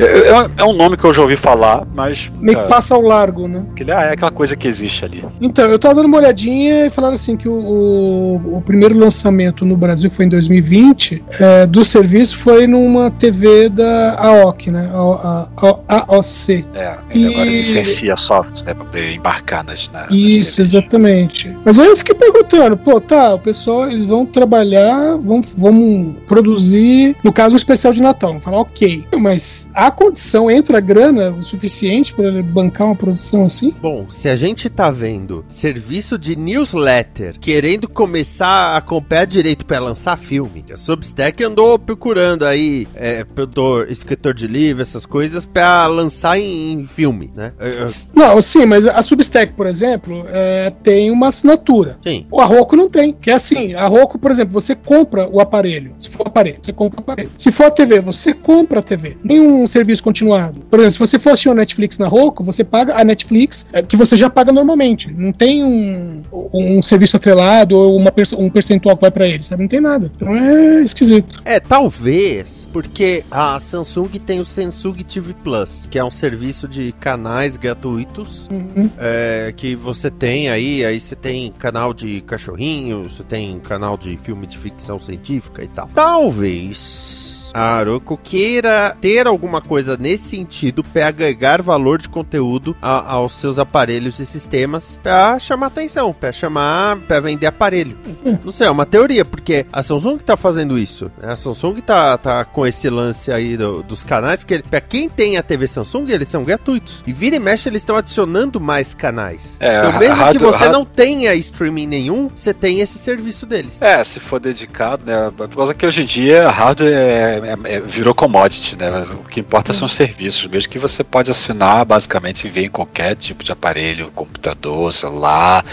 É, é- é um nome que eu já ouvi falar, mas. Meio que é, passa ao largo, né? aquele- ah, é aquela coisa que existe ali. Então, eu tava dando uma olhadinha e falaram assim que o, o, o primeiro lançamento no Brasil que foi em 2020 é, do serviço foi numa TV da AOC, né? A, a, a, AOC. É, ele E- agora licencia software, né? Pra poder embarcar nas. Na, nas Isso, TVs. exatamente. Mas aí eu fiquei perguntando, pô, tá, o pessoal, eles vão trabalhar, vão, vão produzir, no caso, um especial de Natal. Vão falar, ok. Mas a condição entra a grana o suficiente para ele bancar uma produção assim? Bom, se a gente tá vendo serviço de newsletter querendo começar a comprar direito pra lançar filme, a Substack andou procurando aí é, produtor, escritor de livro, essas coisas, pra lançar em, em filme, né? Eu- eu- Não, sim, mas a Substack, por exemplo, é, tem uma assinatura. sim. O Arroco não tem, que é assim, a Arroco, por exemplo, você compra o aparelho, se for aparelho, você compra o aparelho. Se for a TV, você compra a TV, nem um serviço continuado. Por exemplo, se você for assistir o Netflix na Arroco, você paga a Netflix, é, que você já paga normalmente, não tem um, um serviço atrelado ou uma, um percentual que vai pra ele, sabe? Não tem nada. Então é esquisito. É, talvez, porque a Samsung tem o Samsung TV Plus, que é um serviço de canais gratuitos Uhum. é, que você tem aí, aí você tem canal de cachorrinho, você tem canal de filme de ficção científica e tal. Talvez a Aroko queira ter alguma coisa nesse sentido para agregar valor de conteúdo a- aos seus aparelhos e sistemas para chamar atenção, para chamar, para vender aparelho. Não sei, é uma teoria, porque a Samsung tá fazendo isso. A Samsung tá, tá com esse lance aí do- dos canais que, para quem tem a TV Samsung, eles são gratuitos. E vira e mexe, eles estão adicionando mais canais. É, então, a mesmo que rádio- você a- não tenha streaming nenhum, você tem esse serviço deles. É, se for dedicado, né? Por causa que hoje em dia hardware é, é- é- virou commodity, né? O que importa são os serviços, mesmo que você pode assinar basicamente e ver em qualquer tipo de aparelho, computador, celular,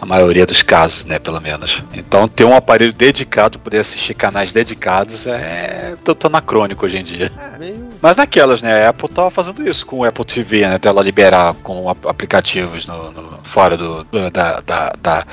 a maioria dos casos, né? Pelo menos. Então ter um aparelho dedicado, poder assistir canais dedicados é tanto anacrônico hoje em dia. É, Mas naquelas, né? A Apple tava fazendo isso com o Apple TV, né? Até ela liberar com ap- aplicativos no, no- fora do, do- da, da, da,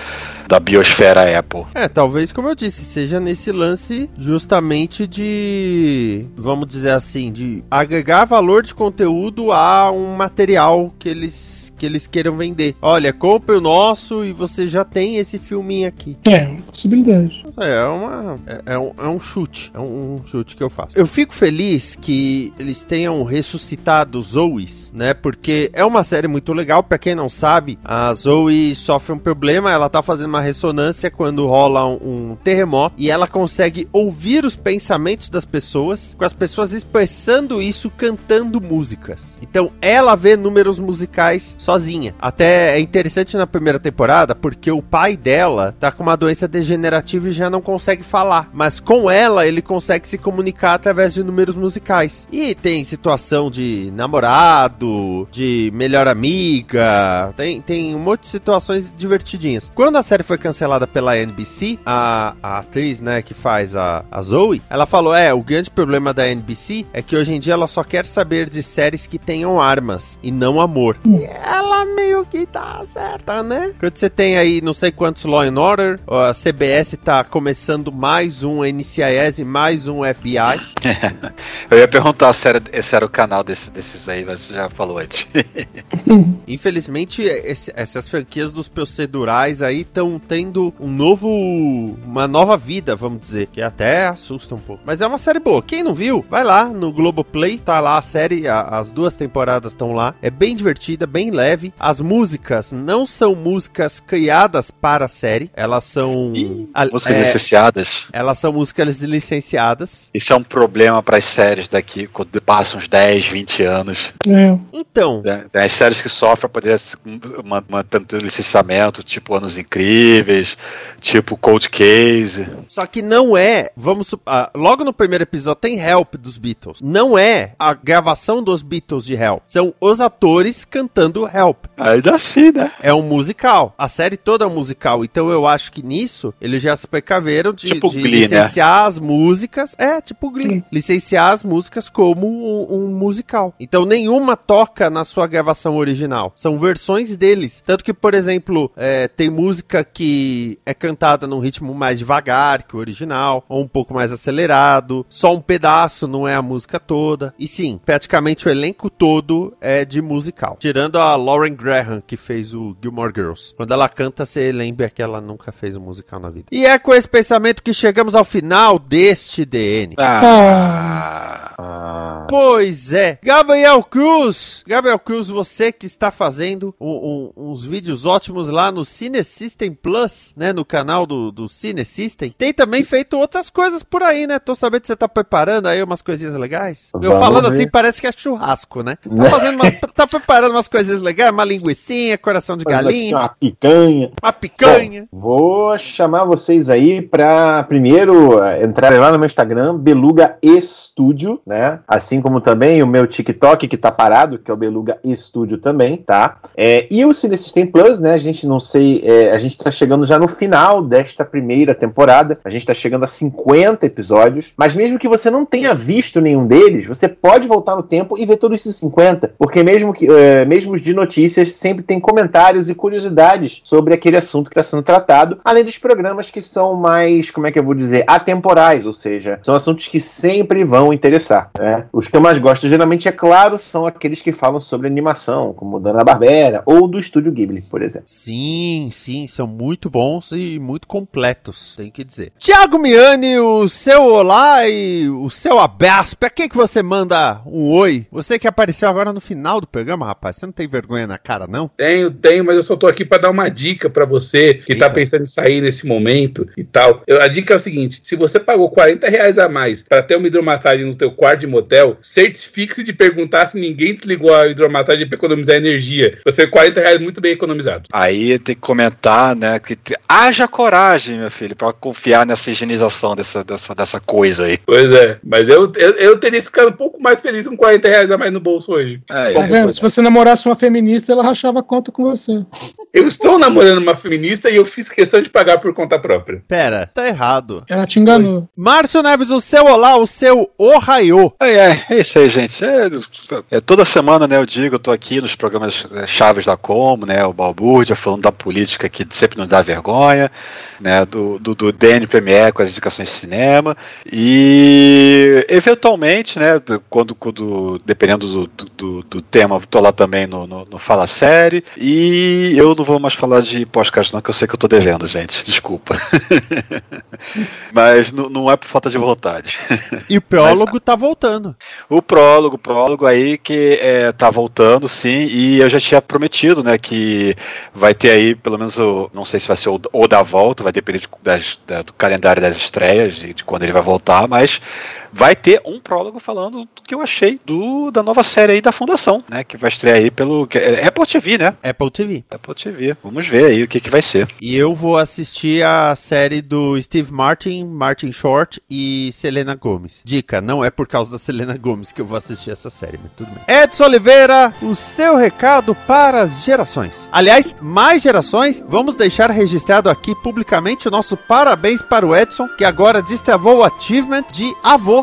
da biosfera Apple. É, talvez, como eu disse, seja nesse lance justamente de, vamos dizer assim, de agregar valor de conteúdo a um material que eles que eles queiram vender. Olha, compre o nosso e você já tem esse filminho aqui. É, uma possibilidade. Sei, é uma é, é um, é um chute, é um, um chute que eu faço. Eu fico feliz que eles tenham ressuscitado Zoes, né? Porque é uma série muito legal. Pra quem não sabe, a Zoe sofre um problema. Ela tá fazendo uma ressonância quando rola um, um terremoto e ela consegue ouvir os pensamentos das pessoas, com as pessoas expressando isso cantando músicas. Então ela vê números musicais sozinha. Até é interessante na primeira temporada porque o pai dela tá com uma doença degenerativa e já não consegue falar, mas com ela ele consegue se comunicar através de números musicais. E tem situação de namorado, de melhor amiga, tem, tem um monte de situações divertidinhas. Quando a série foi cancelada pela NBC, a, a atriz, né, que faz a, a Zoe, ela falou: é, o grande problema da NBC é que hoje em dia ela só quer saber de séries que tenham armas e não amor. E ela meio que tá certa, né? Quando você tem aí não sei quantos Law and Order, a CBS tá começando mais um NCIS e mais um FBI. <laughs> Eu ia perguntar se era, se era o canal desse, desses aí, mas você já falou antes. <laughs> Infelizmente, esse- essas franquias dos procedurais aí estão tendo um novo. uma nova vida, vamos dizer, que até assusta um pouco. Mas é uma série boa. Quem não viu, vai lá no Globoplay, tá lá a série, a- as duas temporadas estão lá. É bem divertida, bem leve. As músicas não são músicas criadas para a série, elas são. a- Músicas é, licenciadas. elas são músicas licenciadas. Isso é um problema para as séries daqui, quando passam uns 10, 20 anos. É. Então? Tem as séries que sofrem para poder se- man- mantendo licenciamento, tipo Anos Incríveis, tipo Cold Case. Só que não é, vamos ah, logo no primeiro episódio tem Help dos Beatles. Não é a gravação dos Beatles de Help. São os atores cantando Help. Ainda assim, né? É um musical. A série toda é um musical. Então eu acho que nisso eles já se precaveram de, Tipo de Glee, né? licenciar as músicas. É, tipo Glee. Licenciar as músicas como um, um musical. Então nenhuma toca na sua gravação original. São versões deles. Tanto que, por exemplo, é, tem música que é cantada num ritmo mais devagar que o original, ou um pouco mais acelerado. Só um pedaço, não é a música toda. E sim, praticamente o elenco todo é de musical. Tirando a Lauren Graham, que fez o Gilmore Girls. Quando ela canta, você lembra que ela nunca fez um musical na vida. E é com esse pensamento que chegamos ao final deste DN. Ah. Ah, Pois é, Gabriel Cruz, Gabriel Cruz, você que está fazendo um- um- uns vídeos ótimos lá no Cine System Plus, né, no canal do, do Cine System, tem também feito outras coisas por aí, né? Tô sabendo que você tá preparando aí umas coisinhas legais. Eu Vamos falando ver. assim parece que é churrasco, né? Tá fazendo, uma, tá preparando umas coisinhas legais, uma linguiçinha, coração de galinha, Uma picanha. uma picanha. Bom, vou chamar vocês aí para primeiro eh, entrarem lá no meu Instagram, Beluga Estúdio, né? Assim como também o meu TikTok que tá parado, que é o Beluga Estúdio também, tá? É, e o Cine System Plus, né? A gente não sei, é, a gente tá chegando já no final desta primeira temporada. A gente tá chegando a 50 episódios, mas mesmo que você não tenha visto nenhum deles, você pode voltar no tempo e ver todos esses 50, porque mesmo que é, mesmo os de notícias sempre tem comentários e curiosidades sobre aquele assunto que está sendo tratado, além dos programas que são mais, como é que eu vou dizer, atemporais, ou seja, são assuntos que sempre vão interessar. né? Os que eu mais gosto, geralmente, é claro, são aqueles que falam sobre animação, como Dana Barbera ou do Estúdio Ghibli, por exemplo. Sim, sim, são muito bons e muito completos, tem que dizer. Tiago Miani, o seu olá e o seu abraço. Pra quem que você manda um oi? Você que apareceu agora no final do programa, rapaz. Você não tem vergonha na cara, não? Tenho, tenho, mas eu só tô aqui pra dar uma dica pra você que tá Eita. pensando em sair nesse momento e tal. Eu- a dica é o seguinte: se você pagou 40 reais a mais pra ter uma hidromassagem no teu quarto de motel, certifique-se de perguntar se ninguém desligou a hidromassagem pra economizar energia. Você 40 reais muito bem economizado. Aí tem que comentar, né? Que te- haja coragem, meu filho, pra confiar nessa higienização dessa, dessa, dessa coisa aí. Pois é, mas eu, eu, eu teria ficado um pouco mais feliz com 40 reais a mais no bolso hoje. É, Tá vendo? Se você namorasse uma feminista, ela rachava a conta com você. Eu estou namorando uma feminista e eu fiz questão de pagar por conta própria. Pera, tá errado. Ela te enganou. Márcio Neves, o seu olá, o seu ohaiô. É, é, é isso aí, gente. É, é, toda semana, né, eu digo, eu tô aqui nos programas é, chaves da Como, né, o Balbúrdia, falando da política que sempre nos dá vergonha, né, do, do, do DN Premier com as indicações de cinema, e eventualmente, né, do- quando, quando dependendo do, do, do- do tema, tô lá também no, no, no Fala Série, e eu não vou mais falar de podcast não, que eu sei que eu tô devendo, gente, desculpa. <laughs> Mas não, é por falta de vontade. <laughs> E o prólogo tá voltando. O prólogo, prólogo aí que é, tá voltando, sim, e eu já tinha prometido, né, que vai ter aí, pelo menos, o, não sei se vai ser o, o da volta, vai depender de- das- da- do calendário das estreias, de, de quando ele vai voltar, mas vai ter um prólogo falando do que eu achei do, da nova série aí da Fundação, né, que vai estrear aí pelo que- é Apple TV, né? Apple TV. Apple TV. Vamos ver aí o que, que vai ser. E eu vou assistir a série do Steve Martin, Martin Short e Selena Gomes. Dica, não é por causa da Selena Gomes que eu vou assistir essa série, mas tudo bem. Edson Oliveira, o seu recado para as gerações. Aliás, mais gerações, vamos deixar registrado aqui publicamente o nosso parabéns para o Edson, que agora destravou o achievement de avô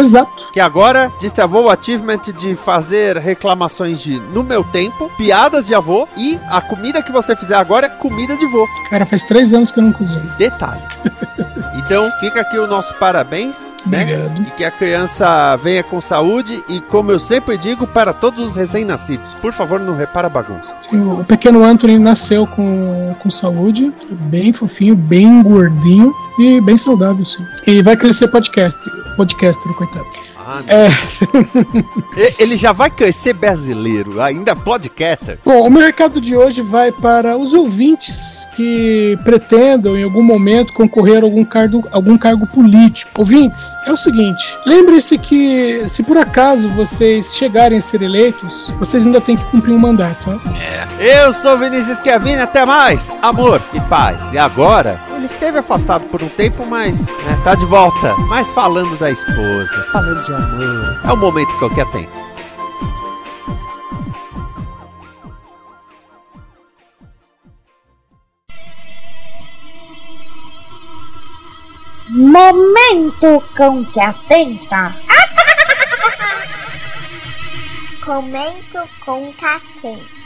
Exato. que agora destravou o achievement de fazer reclamações de no meu tempo, piadas de avô e a comida que você fizer agora é comida de vô. Cara, faz três anos que eu não cozinho. Detalhe. <laughs> Então fica aqui o nosso parabéns, né? Obrigado. E que a criança venha com saúde e, como eu sempre digo, para todos os recém-nascidos, por favor, não repara a bagunça. Sim, o pequeno Anthony nasceu com, com saúde, bem fofinho, bem gordinho e bem saudável, sim. E vai crescer podcast, podcaster, like that. Ah, É, Ele já vai crescer brasileiro, ainda podcaster. bom, o meu recado de hoje vai para os ouvintes que pretendam em algum momento concorrer a algum cargo, algum cargo político. Ouvintes, é o seguinte: lembre-se que se por acaso vocês chegarem a ser eleitos, vocês ainda têm que cumprir um mandato. Né? Eu sou Vinícius Kevin, até mais, amor e paz. E agora, ele esteve afastado por um tempo, mas né, tá de volta. Mas falando da esposa, falando de amor. É o momento que qualquer tem. Momento com que atenta. Comento com que atenta.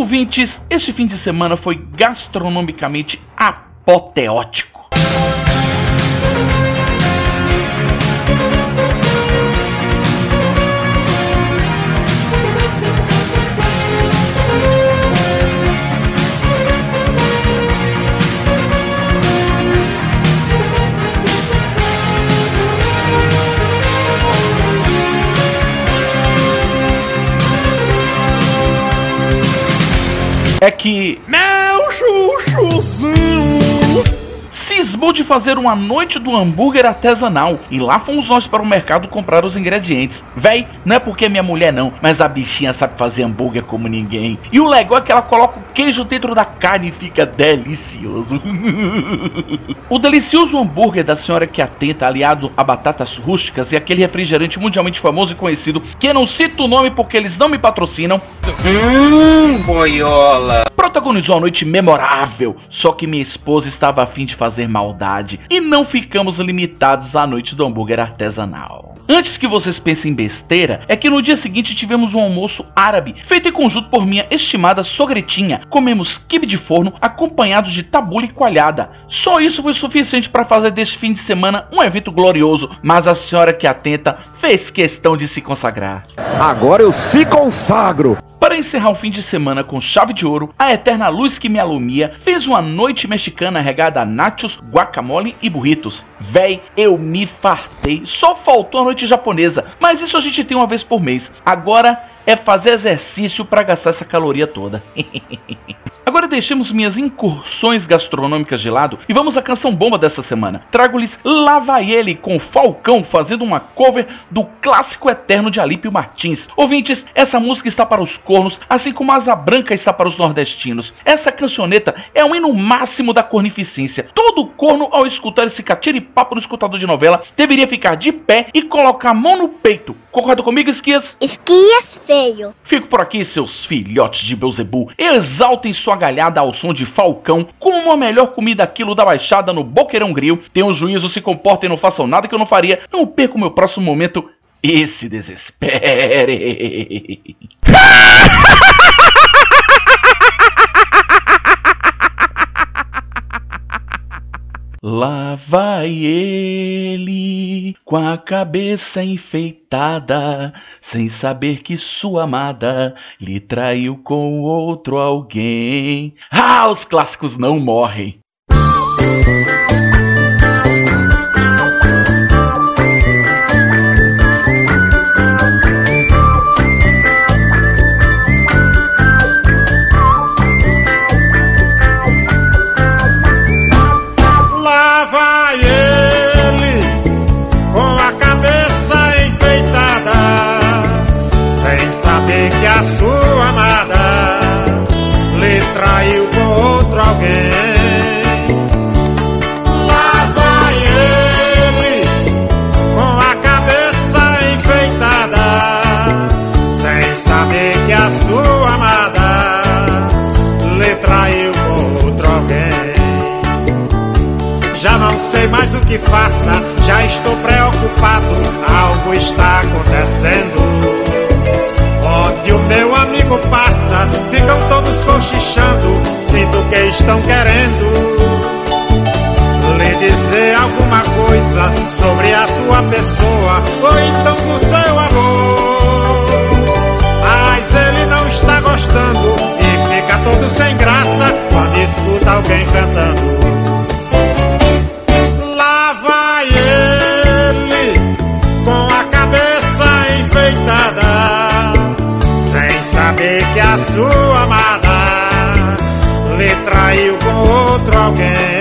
Ouvintes, este fim de semana foi gastronomicamente apoteótico. É que. Meu chuchuzinho! Cismou de fazer uma noite do hambúrguer artesanal e lá fomos nós para o mercado comprar os ingredientes. Véi, não é porque é minha mulher não, mas a bichinha sabe fazer hambúrguer como ninguém. E o legal é que ela coloca o queijo dentro da carne e fica delicioso. <laughs> o delicioso hambúrguer da senhora que atenta, aliado a batatas rústicas e aquele refrigerante mundialmente famoso e conhecido, que eu não cito o nome porque eles não me patrocinam. Hum, boiola. Protagonizou uma noite memorável, só que minha esposa estava afim de fazer maldade e não ficamos limitados à noite do hambúrguer artesanal. Antes que vocês pensem besteira, é que no dia seguinte tivemos um almoço árabe, feito em conjunto por minha estimada sogretinha. Comemos quibe de forno acompanhado de tabule coalhada. Só isso foi suficiente para fazer deste fim de semana um evento glorioso, mas a senhora que atenta fez questão de se consagrar. Agora eu se consagro! Para encerrar o fim de semana com chave de ouro, a eterna luz que me alumia fez uma noite mexicana regada a nachos, guacamole e burritos. Véi, eu me fartei. Só faltou a noite japonesa, mas isso a gente tem uma vez por mês. Agora é fazer exercício para gastar essa caloria toda. <laughs> Agora deixemos minhas incursões gastronômicas de lado e vamos à canção bomba dessa semana. Trago-lhes Lá Vai Ele com Falcão fazendo uma cover do clássico eterno de Alípio Martins. Ouvintes, essa música está para os cornos, assim como Asa Branca está para os nordestinos. Essa cancioneta é um hino máximo da cornificência. Todo corno, ao escutar esse catiripapo no escutador de novela, deveria ficar de pé e colocar a mão no peito. Concorda comigo, Esquias? Esquias feio. Fico por aqui, seus filhotes de Beuzebu. Exaltem sua galhada ao som de Falcão, como a melhor comida quilo da Baixada no Boqueirão Grill. Tenham juízo, se comportem, não façam nada que eu não faria. Não perco meu próximo momento. Esse desespere. <laughs> Lá vai ele com a cabeça enfeitada, sem saber que sua amada lhe traiu com outro alguém. Ah, os clássicos não morrem. Saber que a sua amada lhe traiu com outro alguém. Lá vai ele com a cabeça enfeitada, sem saber que a sua amada lhe traiu com outro alguém. Já não sei mais o que faça, já estou preocupado, algo está acontecendo. Onde o meu amigo passa, ficam todos cochichando, sinto que estão querendo lhe dizer alguma coisa sobre a sua pessoa, ou então do seu amor. Mas ele não está gostando e fica todo sem graça quando escuta alguém cantando. Saber que a sua amada lhe traiu com outro alguém.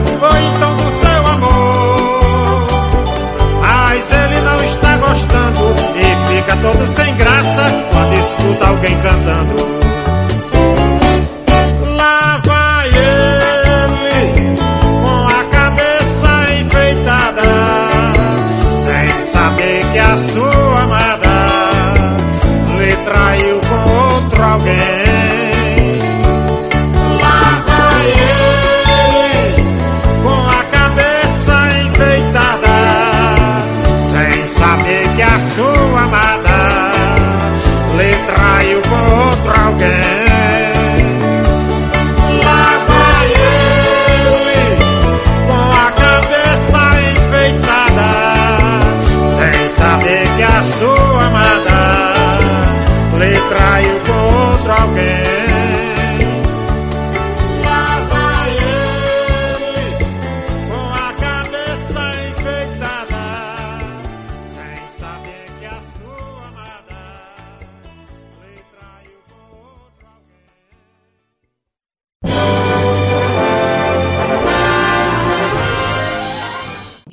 Pessoa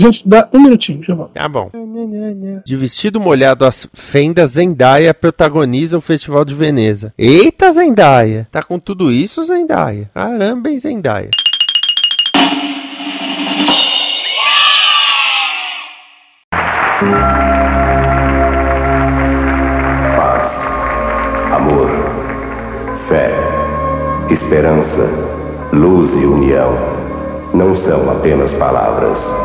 Gente, dá um minutinho, já volto. Tá bom. De vestido molhado às fendas, Zendaya protagoniza o Festival de Veneza. Eita, Zendaya! Tá com tudo isso, Zendaya? Caramba, hein, Zendaya? Paz, amor, fé, esperança, luz e união não são apenas palavras.